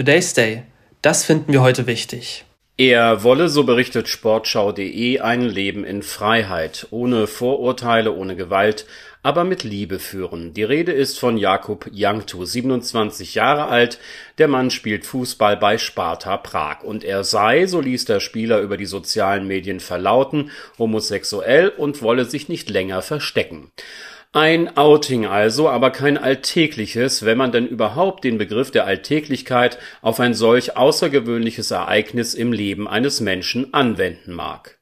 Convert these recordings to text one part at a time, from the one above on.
Today's Day. Das finden wir heute wichtig. Er wolle, so berichtet Sportschau.de, ein Leben in Freiheit, ohne Vorurteile, ohne Gewalt, aber mit Liebe führen. Die Rede ist von Jakub Janktu, 27 Jahre alt. Der Mann spielt Fußball bei Sparta Prag und er sei, so ließ der Spieler über die sozialen Medien verlauten, homosexuell und wolle sich nicht länger verstecken. Ein Outing also, aber kein alltägliches, wenn man denn überhaupt den Begriff der Alltäglichkeit auf ein solch außergewöhnliches Ereignis im Leben eines Menschen anwenden mag.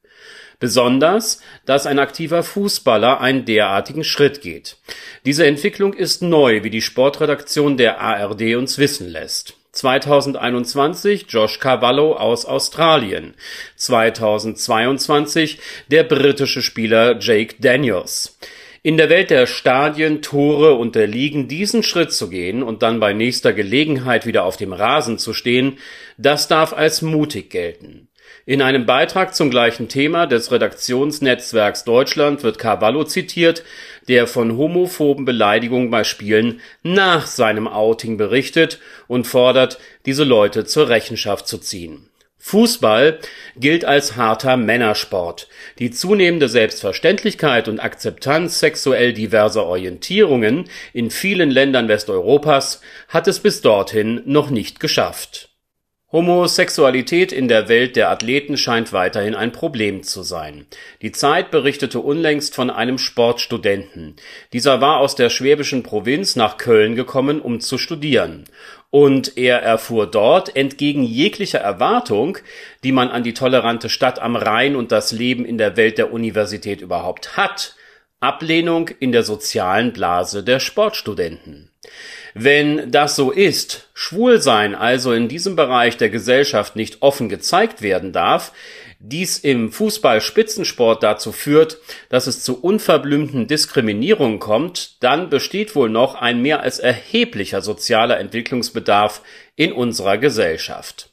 Besonders, dass ein aktiver Fußballer einen derartigen Schritt geht. Diese Entwicklung ist neu, wie die Sportredaktion der ARD uns wissen lässt. 2021 Josh Cavallo aus Australien. 2022 der britische Spieler Jake Daniels. In der Welt der Stadien, Tore und der Ligen diesen Schritt zu gehen und dann bei nächster Gelegenheit wieder auf dem Rasen zu stehen, das darf als mutig gelten. In einem Beitrag zum gleichen Thema des Redaktionsnetzwerks Deutschland wird Carvalho zitiert, der von homophoben Beleidigungen bei Spielen nach seinem Outing berichtet und fordert, diese Leute zur Rechenschaft zu ziehen Fußball gilt als harter Männersport. Die zunehmende Selbstverständlichkeit und Akzeptanz sexuell diverser Orientierungen in vielen Ländern Westeuropas hat es bis dorthin noch nicht geschafft Homosexualität in der Welt der Athleten scheint weiterhin ein Problem zu sein. Die Zeit berichtete unlängst von einem Sportstudenten. Dieser war aus der schwäbischen Provinz nach Köln gekommen, um zu studieren. Und er erfuhr dort, entgegen jeglicher Erwartung, die man an die tolerante Stadt am Rhein und das Leben in der Welt der Universität überhaupt hat, Ablehnung in der sozialen Blase der Sportstudenten. Wenn das so ist, Schwulsein also in diesem Bereich der Gesellschaft nicht offen gezeigt werden darf, dies im Fußball-Spitzensport dazu führt, dass es zu unverblümten Diskriminierungen kommt, dann besteht wohl noch ein mehr als erheblicher sozialer Entwicklungsbedarf in unserer Gesellschaft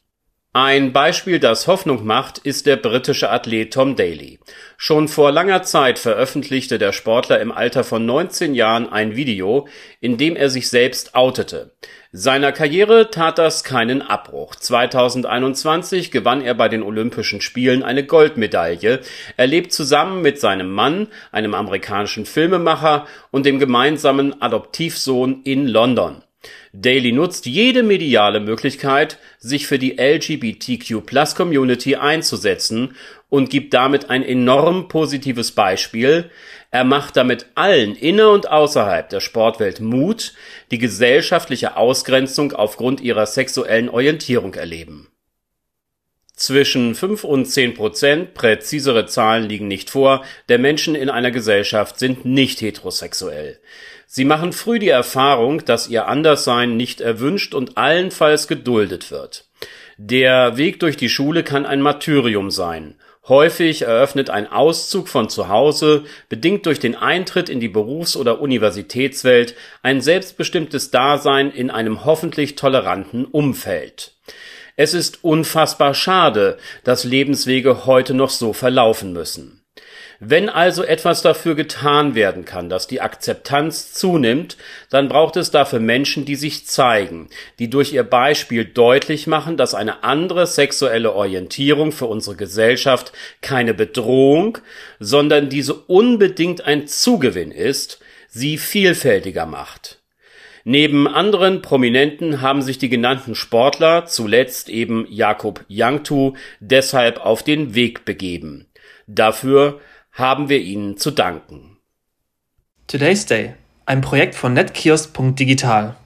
ein Beispiel, das Hoffnung macht, ist der britische Athlet Tom Daly. Schon vor langer Zeit veröffentlichte der Sportler im Alter von 19 Jahren ein Video, in dem er sich selbst outete. Seiner Karriere tat das keinen Abbruch. 2021 gewann er bei den Olympischen Spielen eine Goldmedaille. Er lebt zusammen mit seinem Mann, einem amerikanischen Filmemacher und dem gemeinsamen Adoptivsohn in London. Daily nutzt jede mediale Möglichkeit, sich für die LGBTQ-Plus-Community einzusetzen und gibt damit ein enorm positives Beispiel. Er macht damit allen inner und außerhalb der Sportwelt Mut, die gesellschaftliche Ausgrenzung aufgrund ihrer sexuellen Orientierung erleben. Zwischen 5 und 10 Prozent, präzisere Zahlen liegen nicht vor, der Menschen in einer Gesellschaft sind nicht heterosexuell. Sie machen früh die Erfahrung, dass ihr Anderssein nicht erwünscht und allenfalls geduldet wird. Der Weg durch die Schule kann ein Martyrium sein. Häufig eröffnet ein Auszug von zu Hause, bedingt durch den Eintritt in die Berufs- oder Universitätswelt, ein selbstbestimmtes Dasein in einem hoffentlich toleranten Umfeld. Es ist unfassbar schade, dass Lebenswege heute noch so verlaufen müssen. Wenn also etwas dafür getan werden kann, dass die Akzeptanz zunimmt, dann braucht es dafür Menschen, die sich zeigen, die durch ihr Beispiel deutlich machen, dass eine andere sexuelle Orientierung für unsere Gesellschaft keine Bedrohung, sondern diese unbedingt ein Zugewinn ist, sie vielfältiger macht. Neben anderen Prominenten haben sich die genannten Sportler, zuletzt eben Jakob Janktu, deshalb auf den Weg begeben. Dafür haben wir Ihnen zu danken. Today's Day, ein Projekt von netkiosk.digital.